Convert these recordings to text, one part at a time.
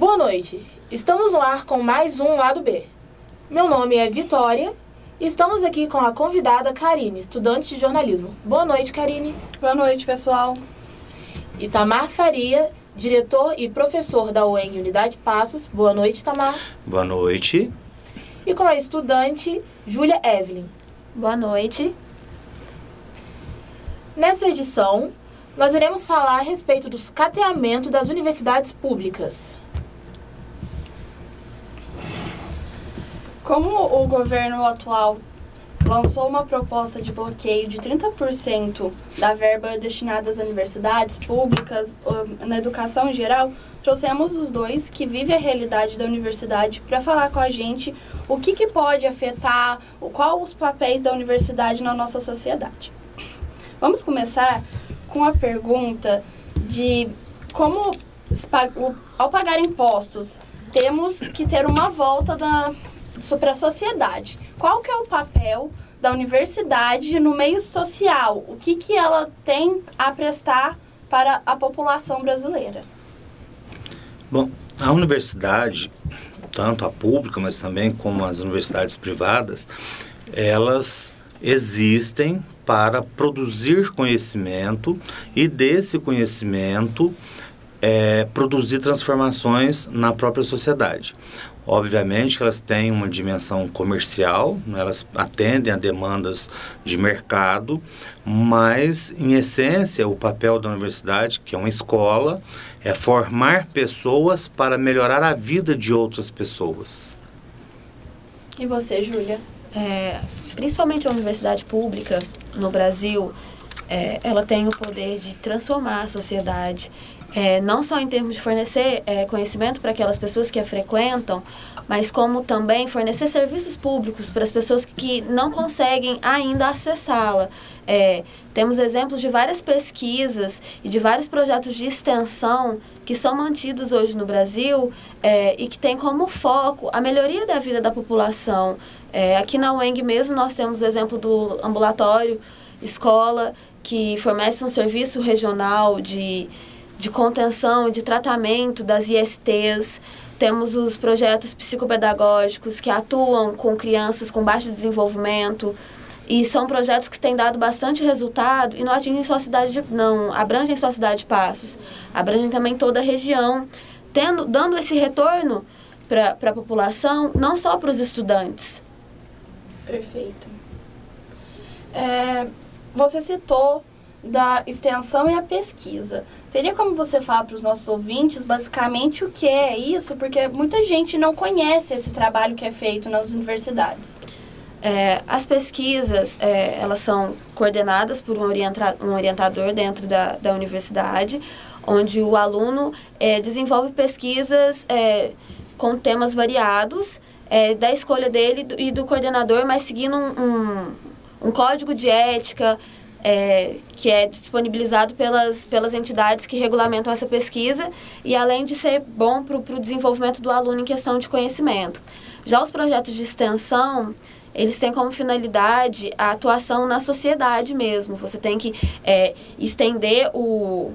Boa noite. Estamos no ar com mais um Lado B. Meu nome é Vitória e estamos aqui com a convidada Karine, estudante de jornalismo. Boa noite, Karine. Boa noite, pessoal. Itamar Faria, diretor e professor da UENG Unidade Passos. Boa noite, Itamar. Boa noite. E com a estudante Júlia Evelyn. Boa noite. Nessa edição, nós iremos falar a respeito do cateamento das universidades públicas. Como o governo atual lançou uma proposta de bloqueio de 30% da verba destinada às universidades públicas, na educação em geral, trouxemos os dois que vivem a realidade da universidade para falar com a gente o que, que pode afetar, qual os papéis da universidade na nossa sociedade. Vamos começar com a pergunta de como, ao pagar impostos, temos que ter uma volta da, sobre a sociedade. Qual que é o papel da universidade no meio social? O que, que ela tem a prestar para a população brasileira? Bom, a universidade, tanto a pública, mas também como as universidades privadas, elas existem para produzir conhecimento e desse conhecimento é, produzir transformações na própria sociedade. Obviamente que elas têm uma dimensão comercial, né, elas atendem a demandas de mercado, mas, em essência, o papel da universidade, que é uma escola, é formar pessoas para melhorar a vida de outras pessoas. E você, Júlia? É, principalmente a universidade pública no Brasil, é, ela tem o poder de transformar a sociedade é, não só em termos de fornecer é, conhecimento para aquelas pessoas que a frequentam, mas como também fornecer serviços públicos para as pessoas que não conseguem ainda acessá-la. É, temos exemplos de várias pesquisas e de vários projetos de extensão que são mantidos hoje no Brasil é, e que têm como foco a melhoria da vida da população. É, aqui na UENG mesmo nós temos o exemplo do ambulatório escola que fornece um serviço regional de de contenção e de tratamento das ISTs. Temos os projetos psicopedagógicos que atuam com crianças com baixo desenvolvimento e são projetos que têm dado bastante resultado e não atingem só a cidade de, não abrangem só a cidade de Passos, abrangem também toda a região, tendo dando esse retorno para a população, não só para os estudantes. Perfeito. É, você citou da extensão e a pesquisa. Teria como você falar para os nossos ouvintes basicamente o que é isso? Porque muita gente não conhece esse trabalho que é feito nas universidades. É, as pesquisas, é, elas são coordenadas por um, orienta um orientador dentro da, da universidade, onde o aluno é, desenvolve pesquisas é, com temas variados, é, da escolha dele e do coordenador, mas seguindo um, um, um código de ética, é, que é disponibilizado pelas, pelas entidades que regulamentam essa pesquisa e além de ser bom para o desenvolvimento do aluno em questão de conhecimento. Já os projetos de extensão, eles têm como finalidade a atuação na sociedade mesmo. Você tem que é, estender o,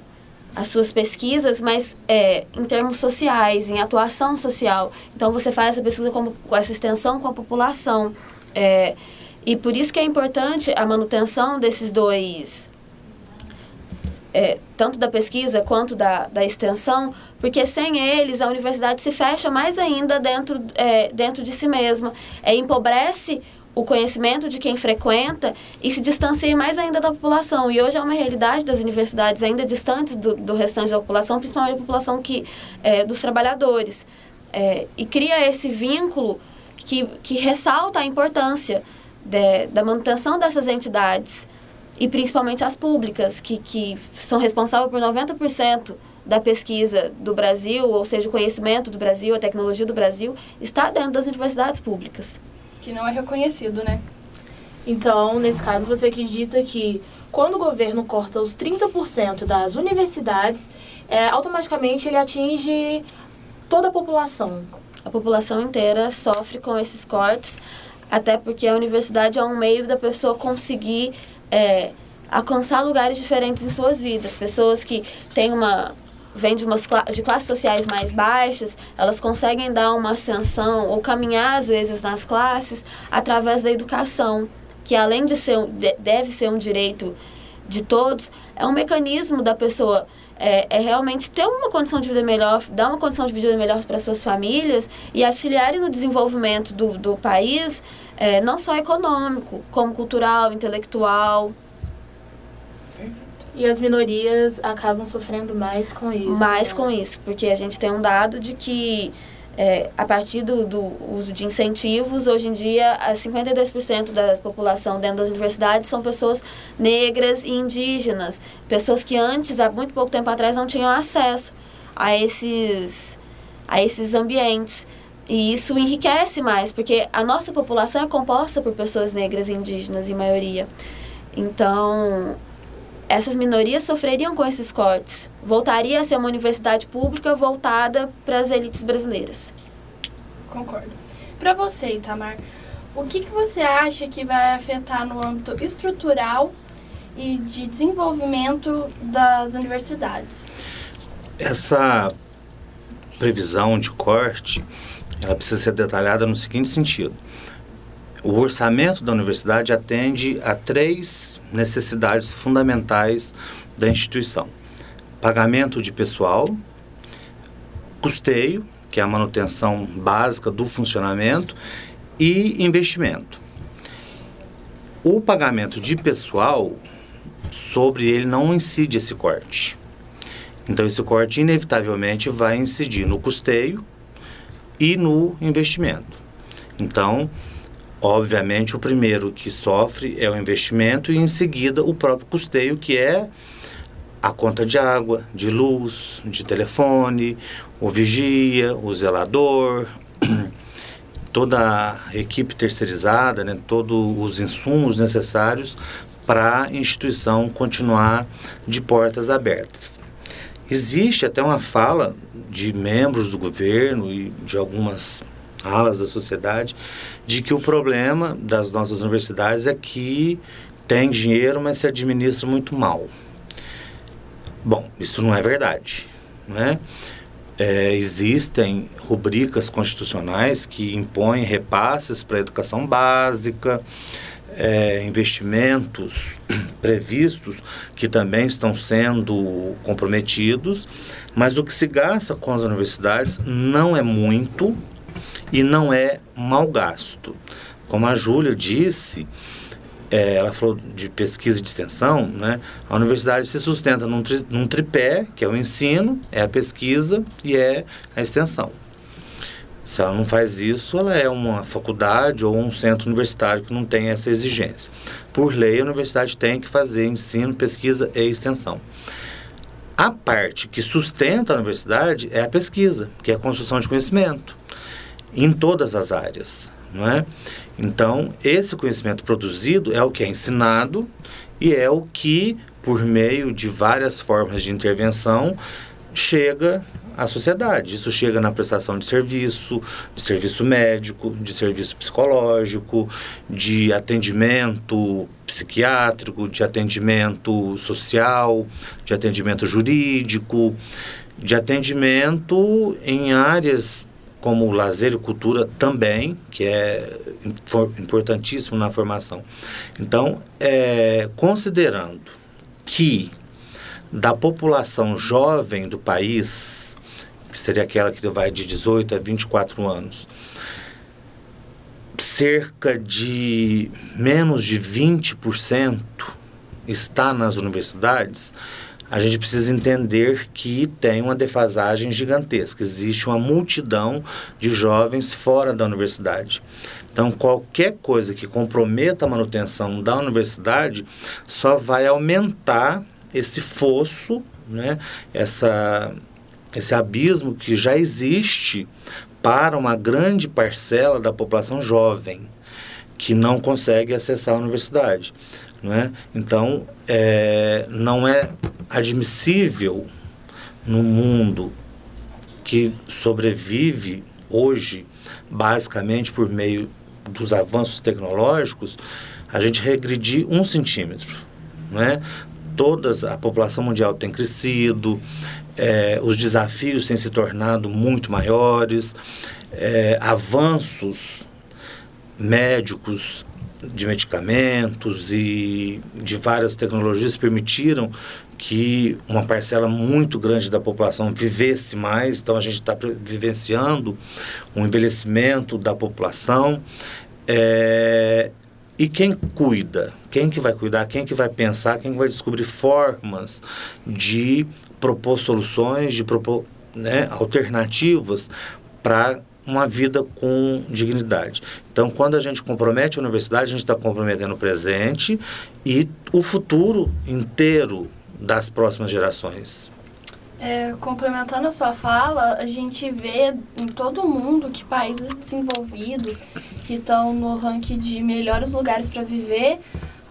as suas pesquisas, mas é, em termos sociais, em atuação social. Então, você faz essa pesquisa com, com essa extensão com a população. É, e por isso que é importante a manutenção desses dois, é, tanto da pesquisa quanto da, da extensão, porque sem eles a universidade se fecha mais ainda dentro, é, dentro de si mesma, é, empobrece o conhecimento de quem frequenta e se distancia mais ainda da população. E hoje é uma realidade das universidades ainda distantes do, do restante da população, principalmente a população que, é, dos trabalhadores. É, e cria esse vínculo que, que ressalta a importância de, da manutenção dessas entidades, e principalmente as públicas, que, que são responsáveis por 90% da pesquisa do Brasil, ou seja, o conhecimento do Brasil, a tecnologia do Brasil, está dentro das universidades públicas. Que não é reconhecido, né? Então, nesse caso, você acredita que quando o governo corta os 30% das universidades, é, automaticamente ele atinge toda a população? A população inteira sofre com esses cortes até porque a universidade é um meio da pessoa conseguir é, alcançar lugares diferentes em suas vidas. Pessoas que têm uma, vêm de, umas, de classes sociais mais baixas, elas conseguem dar uma ascensão ou caminhar, às vezes, nas classes através da educação, que além de ser, deve ser um direito de todos, é um mecanismo da pessoa é, é, realmente ter uma condição de vida melhor, dar uma condição de vida melhor para suas famílias e auxiliarem no desenvolvimento do, do país, é, não só econômico, como cultural, intelectual. E as minorias acabam sofrendo mais com isso. Mais né? com isso, porque a gente tem um dado de que é, a partir do, do, uso de incentivos, hoje em dia, 52% da população dentro das universidades são pessoas negras e indígenas. Pessoas que antes, há muito pouco tempo atrás, não tinham acesso a esses, a esses ambientes. E isso enriquece mais, porque a nossa população é composta por pessoas negras e indígenas, em maioria. Então, essas minorias sofreriam com esses cortes. Voltaria a ser uma universidade pública voltada para as elites brasileiras. Concordo. Para você, Itamar, o que, que você acha que vai afetar no âmbito estrutural e de desenvolvimento das universidades? Essa previsão de corte, ela precisa ser detalhada no seguinte sentido. O orçamento da universidade atende a três necessidades fundamentais da instituição: pagamento de pessoal, custeio, que é a manutenção básica do funcionamento, e investimento. O pagamento de pessoal, sobre ele não incide esse corte. Então, esse corte inevitavelmente vai incidir no custeio e no investimento. Então, Obviamente, o primeiro que sofre é o investimento e, em seguida, o próprio custeio, que é a conta de água, de luz, de telefone, o vigia, o zelador, toda a equipe terceirizada, né, todos os insumos necessários para a instituição continuar de portas abertas. Existe até uma fala de membros do governo e de algumas alas da sociedade de que o problema das nossas universidades é que tem dinheiro, mas se administra muito mal. Bom, isso não é verdade, né? É, existem rubricas constitucionais que impõem repasses para a educação básica, é, investimentos previstos que também estão sendo comprometidos, mas o que se gasta com as universidades não é muito, e não é mal gasto. Como a Júlia disse, é, ela falou de pesquisa e de extensão, né? A universidade se sustenta num, tri, num tripé, que é o ensino, é a pesquisa e é a extensão. Se ela não faz isso, ela é uma faculdade ou um centro universitário que não tem essa exigência. Por lei, a universidade tem que fazer ensino, pesquisa e extensão. A parte que sustenta a universidade é a pesquisa, que é a construção de conhecimento em todas as áreas, não é? Então, esse conhecimento produzido é o que é ensinado e é o que, por meio de várias formas de intervenção, chega à sociedade. Isso chega na prestação de serviço, de serviço médico, de serviço psicológico, de atendimento psiquiátrico, de atendimento social, de atendimento jurídico, de atendimento em áreas como lazer e cultura também, que é importantíssimo na formação. Então, é, considerando que da população jovem do país, que seria aquela que vai de 18 a 24 anos, cerca de menos de 20% está nas universidades, a gente precisa entender que tem uma defasagem gigantesca. Existe uma multidão de jovens fora da universidade. Então, qualquer coisa que comprometa a manutenção da universidade só vai aumentar esse fosso, né? Essa, esse abismo que já existe para uma grande parcela da população jovem que não consegue acessar a universidade. Não é? Então, é, não é admissível no mundo que sobrevive hoje basicamente por meio dos avanços tecnológicos, a gente regredir um centímetro, não é? Todas a população mundial tem crescido, é, os desafios têm se tornado muito maiores, é, avanços médicos de medicamentos e de várias tecnologias permitiram que uma parcela muito grande da população vivesse mais, então a gente está vivenciando um envelhecimento da população. É, e quem cuida? Quem que vai cuidar? Quem que vai pensar? Quem que vai descobrir formas de propor soluções, de propor né, alternativas para uma vida com dignidade. Então, quando a gente compromete a universidade, a gente está comprometendo o presente e o futuro inteiro das próximas gerações. É, complementando a sua fala, a gente vê em todo mundo que países desenvolvidos que estão no ranking de melhores lugares para viver,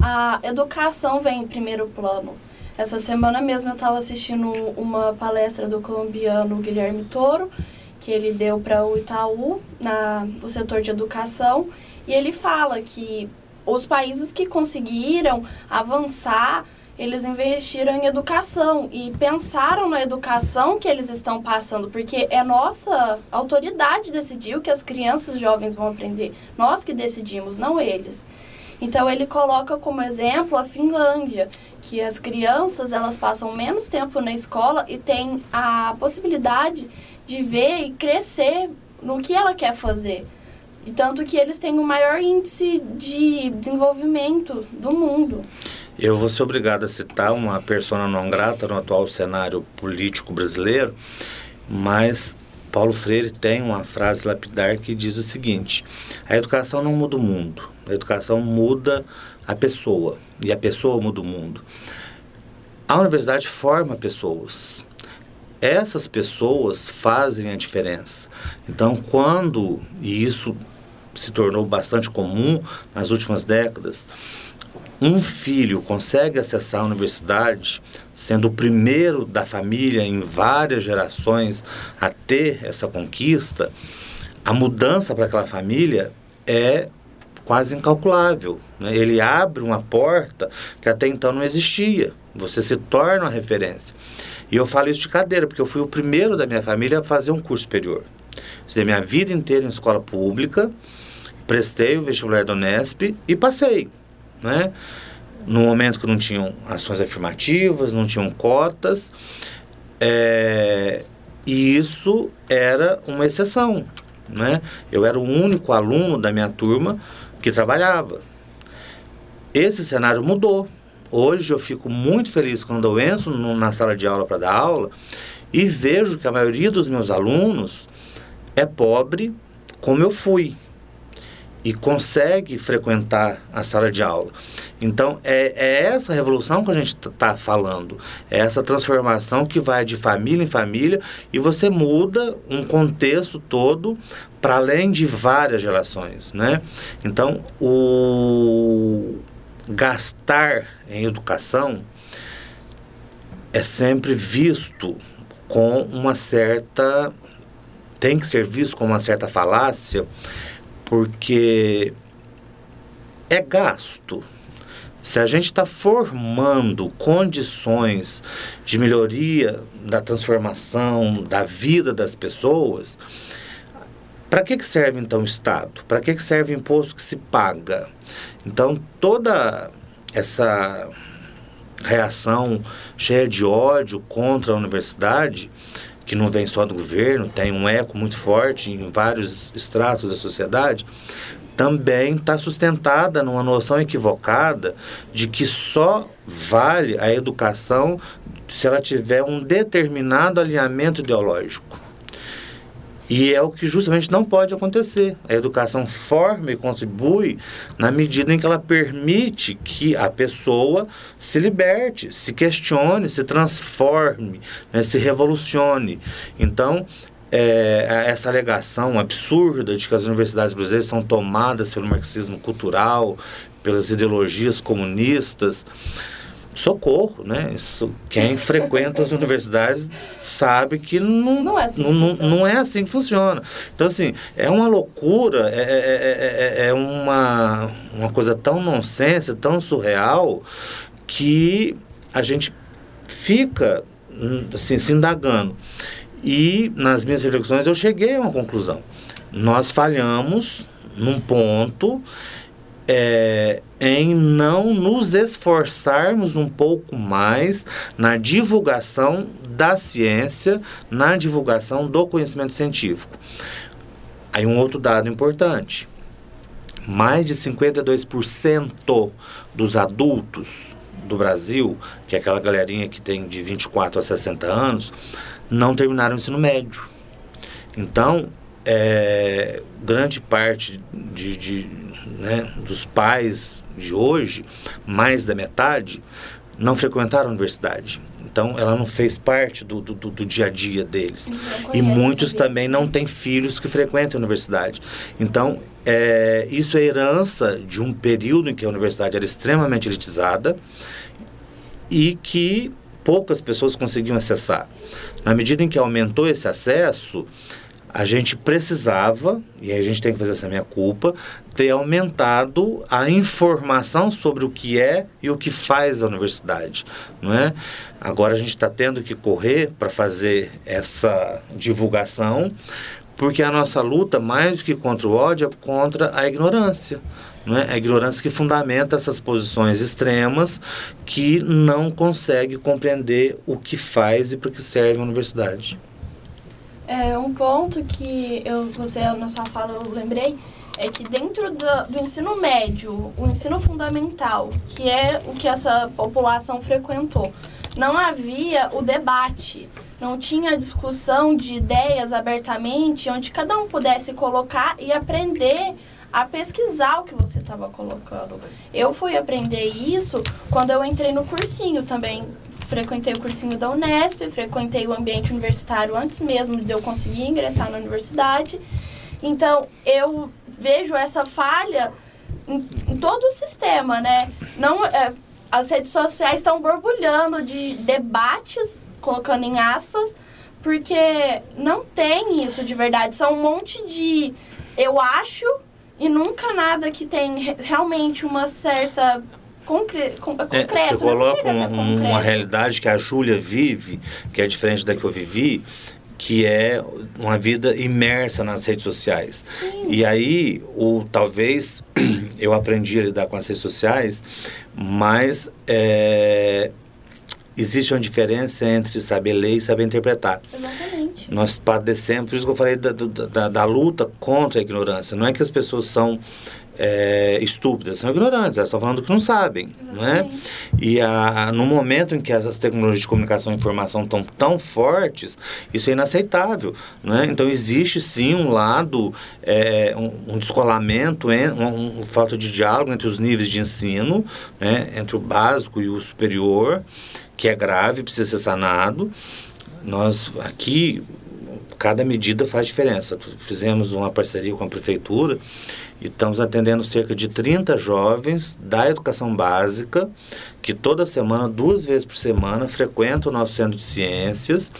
a educação vem em primeiro plano. Essa semana mesmo eu estava assistindo uma palestra do colombiano Guilherme Toro, que ele deu para o Itaú, na, no setor de educação, e ele fala que os países que conseguiram avançar eles investiram em educação e pensaram na educação que eles estão passando, porque é nossa autoridade decidir o que as crianças jovens vão aprender. Nós que decidimos, não eles. Então ele coloca como exemplo a Finlândia, que as crianças elas passam menos tempo na escola e têm a possibilidade de ver e crescer no que ela quer fazer. E tanto que eles têm o maior índice de desenvolvimento do mundo. Eu vou ser obrigado a citar uma persona não grata no atual cenário político brasileiro, mas Paulo Freire tem uma frase lapidar que diz o seguinte: a educação não muda o mundo, a educação muda a pessoa e a pessoa muda o mundo. A universidade forma pessoas. Essas pessoas fazem a diferença. Então, quando, e isso se tornou bastante comum nas últimas décadas, um filho consegue acessar a universidade, sendo o primeiro da família em várias gerações a ter essa conquista, a mudança para aquela família é quase incalculável. Né? Ele abre uma porta que até então não existia. Você se torna uma referência. E eu falo isso de cadeira, porque eu fui o primeiro da minha família a fazer um curso superior. Estudei minha vida inteira em escola pública, prestei o vestibular do Unesp e passei né? No momento que não tinham ações afirmativas, não tinham cotas, é, e isso era uma exceção, né? Eu era o único aluno da minha turma que trabalhava. Esse cenário mudou. Hoje eu fico muito feliz quando eu entro na sala de aula para dar aula e vejo que a maioria dos meus alunos é pobre como eu fui e consegue frequentar a sala de aula. Então, é, é essa revolução que a gente está falando, é essa transformação que vai de família em família e você muda um contexto todo para além de várias gerações, né? Então, o gastar em educação é sempre visto com uma certa tem que ser visto com uma certa falácia porque é gasto. Se a gente está formando condições de melhoria da transformação da vida das pessoas, para que, que serve então o Estado? Para que, que serve o imposto que se paga? Então, toda essa reação cheia de ódio contra a universidade que não vem só do governo, tem um eco muito forte em vários estratos da sociedade, também está sustentada numa noção equivocada de que só vale a educação se ela tiver um determinado alinhamento ideológico. E é o que justamente não pode acontecer. A educação forma e contribui na medida em que ela permite que a pessoa se liberte, se questione, se transforme, né, se revolucione. Então, é, essa alegação absurda de que as universidades brasileiras são tomadas pelo marxismo cultural, pelas ideologias comunistas, socorro, né? Isso, quem frequenta as universidades sabe que não, não, é assim não, não, não, é assim que funciona. Então, assim, é uma loucura, é, é, é, é uma, uma coisa tão nonsense, tão surreal, que a gente fica hum, assim, se indagando. E nas minhas reflexões eu cheguei a uma conclusão. Nós falhamos num ponto é, em não nos esforçarmos um pouco mais na divulgação da ciência, na divulgação do conhecimento científico. Aí um outro dado importante. Mais de 52% dos adultos do Brasil, que é aquela galerinha que tem de 24 a 60 anos, não terminaram o ensino médio. Então, é, grande parte de, de né, dos pais de hoje, mais da metade, não frequentaram a universidade. Então, ela não fez parte do, do, do dia a dia deles. E muitos também não têm filhos que frequentam a universidade. Então, é, isso é herança de um período em que a universidade era extremamente elitizada e que poucas pessoas conseguiam acessar. Na medida em que aumentou esse acesso, a gente precisava, e a gente tem que fazer essa minha culpa, ter aumentado a informação sobre o que é e o que faz a universidade, não é? Agora a gente está tendo que correr para fazer essa divulgação, porque a nossa luta, mais do que contra o ódio, é contra a ignorância. Não é? a ignorância que fundamenta essas posições extremas que não consegue compreender o que faz e para que serve a universidade. É, um ponto que eu, você na sua fala eu lembrei é que dentro do, do, ensino médio, o ensino fundamental, que é o que essa população frequentou, não havia o debate, não tinha discussão de ideias abertamente, onde cada um pudesse colocar e aprender a pesquisar o que você estava colocando. Eu fui aprender isso quando eu entrei no cursinho também frequentei o cursinho da Unesp, frequentei o ambiente universitário antes mesmo de eu conseguir ingressar na universidade. Então, eu vejo essa falha em, em todo o sistema, né? Não, é, as redes sociais estão borbulhando de debates, colocando em aspas, porque não tem isso de verdade. São um monte de eu acho e nunca nada que tem realmente uma certa concre concreto. É, você coloca um, uma realidade que a Júlia vive, que é diferente da que eu vivi, que é uma vida imersa nas redes sociais. Sim. E aí, o, talvez eu aprendi a lidar com as redes sociais, mas é, existe uma diferença entre saber ler e saber interpretar. Exatamente. Nós padecemos, por isso que eu falei da, da, da luta contra a ignorância. Não é que as pessoas são é, estúpidas, são ignorantes, elas estão falando que não sabem, não é? E a, no momento em que as tecnologias de comunicação e informação estão tão fortes, isso é inaceitável, não é? Então existe sim um lado, é, um, um, descolamento, um, um, falta de diálogo entre os níveis de ensino, né? entre o básico e o superior, que é grave, precisa ser sanado. Nós aqui cada medida faz diferença. Fizemos uma parceria com a prefeitura e estamos atendendo cerca de 30 jovens da educação básica que toda semana, duas vezes por semana, frequentam o nosso centro de ciências.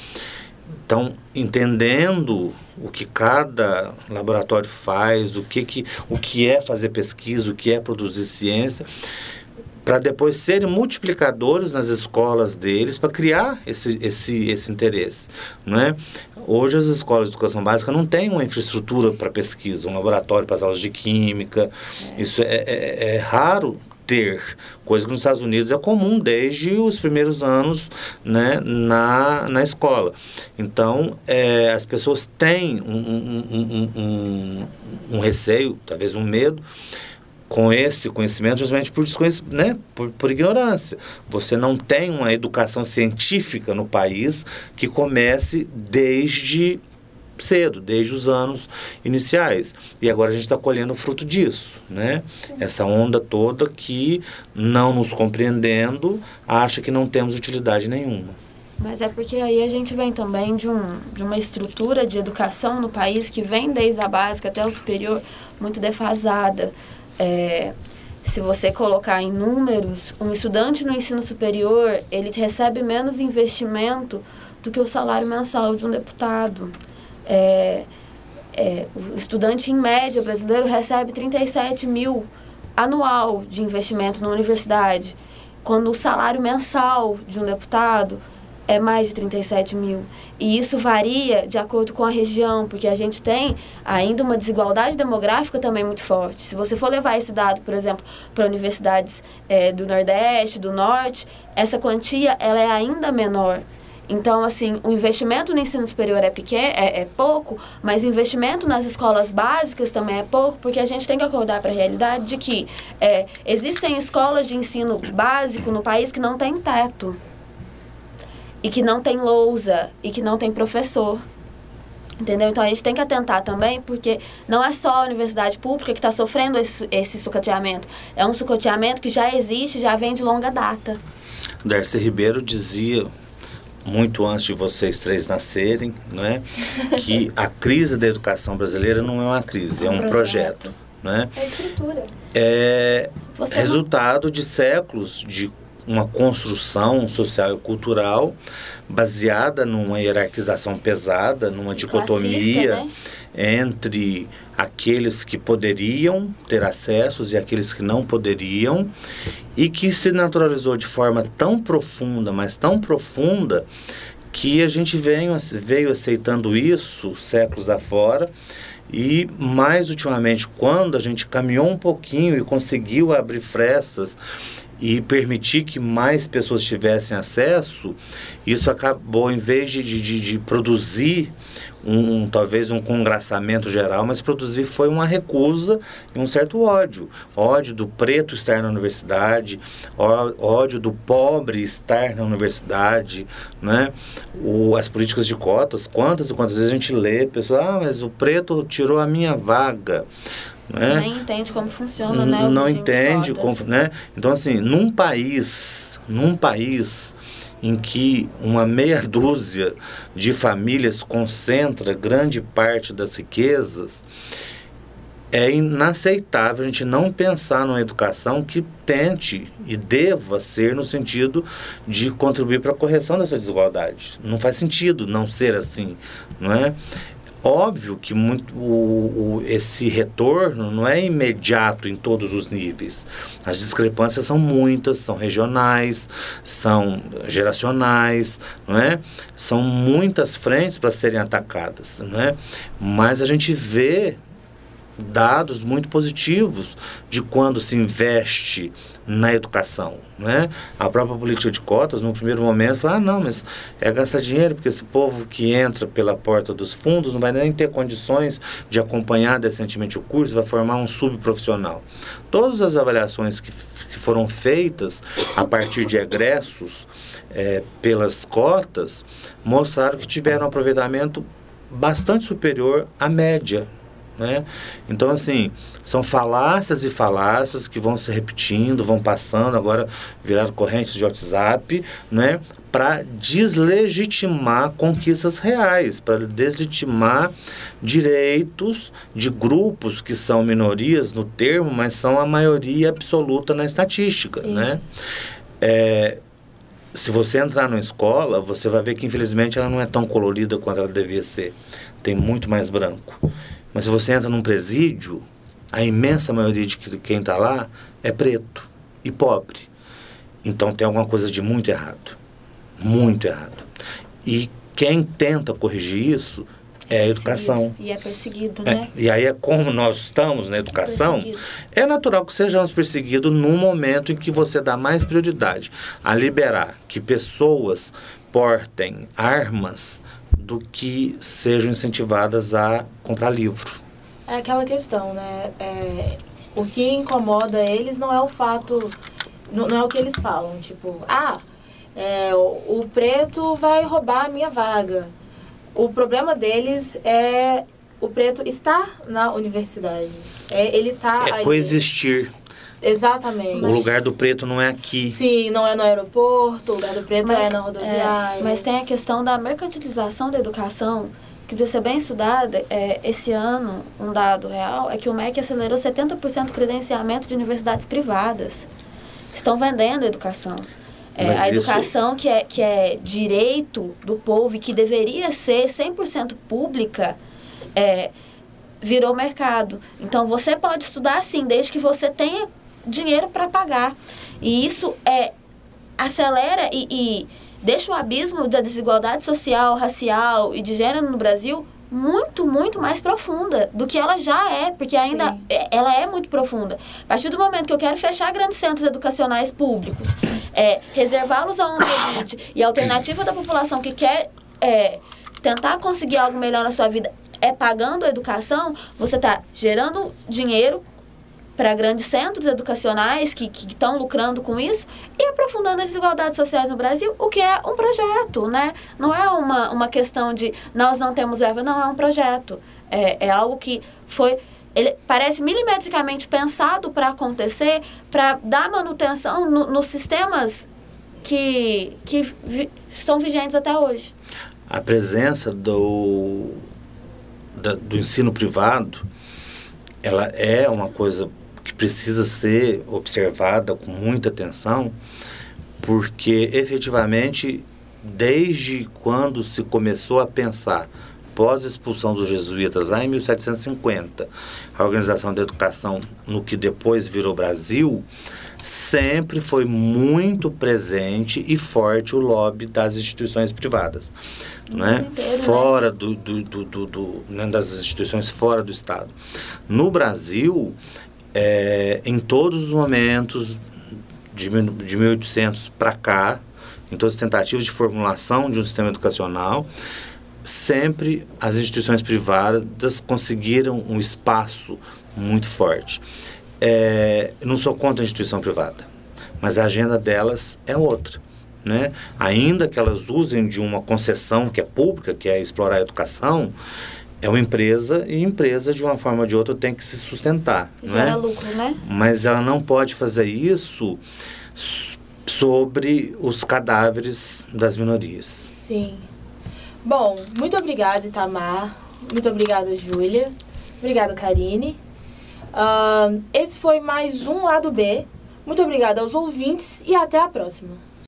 Estão entendendo o que cada laboratório faz, o que, que, o que é fazer pesquisa, o que é produzir ciência para depois serem multiplicadores nas escolas deles para criar esse, esse, esse interesse, não é? Hoje as escolas de educação básica não têm uma infraestrutura para pesquisa, um laboratório para as aulas de química, é. isso é, é, é raro ter, coisa que nos Estados Unidos é comum desde os primeiros anos né, na, na escola. Então, é, as pessoas têm um, um, um, um, um receio, talvez um medo, com esse conhecimento justamente por, né, por, por, ignorância. Você não tem uma educação científica no país que comece desde cedo, desde os anos iniciais. E agora a gente está colhendo o fruto disso, né? Essa onda toda que, não nos compreendendo, acha que não temos utilidade nenhuma. Mas é porque aí a gente vem também de, um, de uma estrutura de educação no país que vem desde a básica até o superior muito defasada é, se você colocar em números, um estudante no ensino superior, ele recebe menos investimento do que o salário mensal de um deputado. É, é, o estudante, em média, brasileiro recebe 37 mil anual de investimento na universidade, quando o salário mensal de um deputado é mais de 37 mil. E isso varia de acordo com a região, porque a gente tem ainda uma desigualdade demográfica também muito forte. Se você for levar esse dado, por exemplo, para universidades é, do Nordeste, do Norte, essa quantia ela é ainda menor. Então, assim, o investimento no ensino superior é pequeno, é, é, pouco, mas o investimento nas escolas básicas também é pouco, porque a gente tem que acordar para a realidade de que é, existem escolas de ensino básico no país que não têm teto, e que não tem lousa, e que não tem professor. Entendeu? Então a gente tem que atentar também, porque não é só a universidade pública que está sofrendo esse, esse sucateamento. É um sucateamento que já existe, já vem de longa data. Darcy Ribeiro dizia muito antes de vocês três nascerem, não é? que a crise da educação brasileira não é uma crise, é um, projeto. projeto né? É estrutura. É Você resultado não... de séculos de uma construção social e cultural baseada numa hierarquização pesada, numa dicotomia né? entre aqueles que poderiam ter acessos e aqueles que não poderiam, e que se naturalizou de forma tão profunda, mas tão profunda, que a gente veio, veio aceitando isso séculos afora. E mais ultimamente, quando a gente caminhou um pouquinho e conseguiu abrir frestas e permitir que mais pessoas tivessem acesso, isso acabou, em vez de, de, de produzir um, um, talvez um congraçamento geral, mas produzir foi uma recusa e um certo ódio. Ódio do preto estar na universidade, ódio do pobre estar na universidade, né? O, as políticas de cotas, quantas e quantas vezes a gente lê, pessoal, ah, mas o preto tirou a minha vaga. Né? Nem entende como funciona, né? não entende como, né? Então assim, num país, num país em que uma meia dúzia de famílias concentra grande parte das riquezas, é inaceitável a gente não pensar numa educação que tente e deva ser no sentido de contribuir para a correção dessa desigualdade. Não faz sentido não ser assim, não é? Óbvio que muito, o, o, esse retorno não é imediato em todos os níveis. As discrepâncias são muitas, são regionais, são geracionais, não é? São muitas frentes para serem atacadas, não é? Mas a gente vê dados muito positivos de quando se investe na educação. Né? A própria política de cotas, no primeiro momento, fala, ah, não, mas é gastar dinheiro, porque esse povo que entra pela porta dos fundos não vai nem ter condições de acompanhar decentemente o curso, vai formar um subprofissional. Todas as avaliações que, que foram feitas a partir de egressos é, pelas cotas mostraram que tiveram um aproveitamento bastante superior à média né? Então, assim, são falácias e falácias que vão se repetindo, vão passando, agora viraram correntes de WhatsApp, né? para deslegitimar conquistas reais, para deslegitimar direitos de grupos que são minorias no termo, mas são a maioria absoluta na estatística. Né? É, se você entrar numa escola, você vai ver que infelizmente ela não é tão colorida quanto ela devia ser. Tem muito mais branco. Mas se você entra num presídio, a imensa maioria de quem está lá é preto e pobre. Então tem alguma coisa de muito errado. Muito errado. E quem tenta corrigir isso é a educação. E é perseguido, é, né? e aí é como nós estamos na educação, é natural que sejamos perseguidos num momento em que você dá mais prioridade a liberar que pessoas portem armas do que sejam incentivadas a comprar livro. É aquela questão, né? É, o que incomoda eles não é o fato, não, não é o que eles falam, tipo, ah, é, o, o preto vai roubar a minha vaga. O problema deles é o preto estar na universidade. É, ele tá é coexistir. Exatamente. O lugar do preto não é aqui. Sim, não é no aeroporto, o lugar do preto mas, é na rodoviária. É, mas tem a questão da mercantilização da educação, que precisa ser bem estudada. É, esse ano, um dado real é que o MEC acelerou 70% do credenciamento de universidades privadas. Estão vendendo a educação. É, a educação isso... que, é, que é direito do povo e que deveria ser 100% pública, é, virou mercado. Então, você pode estudar sim, desde que você tenha dinheiro para pagar. E isso é acelera e, e deixa o abismo da desigualdade social, racial e de gênero no Brasil muito, muito mais profunda do que ela já é, porque ainda Sim. é- ela é muito profunda. A partir do momento que eu quero fechar grandes centros educacionais públicos, é, reservá-los a um elite e a alternativa da população que quer é, tentar conseguir algo melhor na sua vida é pagando a educação, você está gerando dinheiro para grandes centros educacionais que estão lucrando com isso e aprofundando as desigualdades sociais no Brasil, o que é um projeto, né? Não é uma, uma questão de nós não temos verba, não, é um projeto. É, é algo que foi. Ele parece milimetricamente pensado para acontecer, para dar manutenção no- nos sistemas que, que vi- estão vigentes até hoje. a presença do, da- do ensino privado ela é uma coisa que precisa ser observada com muita atenção porque efetivamente desde quando se começou a pensar pós expulsão dos jesuítas lá em 1750 a organização da educação no que depois virou Brasil sempre foi muito presente e forte o lobby das instituições privadas, né? inteiro, né? Fora do, do, do, do- do- né, das instituições fora do Estado. No Brasil, é, em todos os momentos de, de 1800 para cá, em todas as tentativas de formulação de um sistema educacional, sempre as instituições privadas conseguiram um espaço muito forte. É, não sou contra a instituição privada, mas a agenda delas é outra. Né? Ainda que elas usem de uma concessão que é pública, que é explorar a educação, é uma empresa e empresa, de uma forma ou de outra, tem que se sustentar. Gera né? lucro, né? mas ela não pode fazer isso sobre os cadáveres das minorias. Sim. Bom, muito obrigada, Itamar. Muito obrigada, Júlia. Obrigada, Karine. Ahn, esse foi mais um Lado B. Muito obrigada aos ouvintes e até a próxima.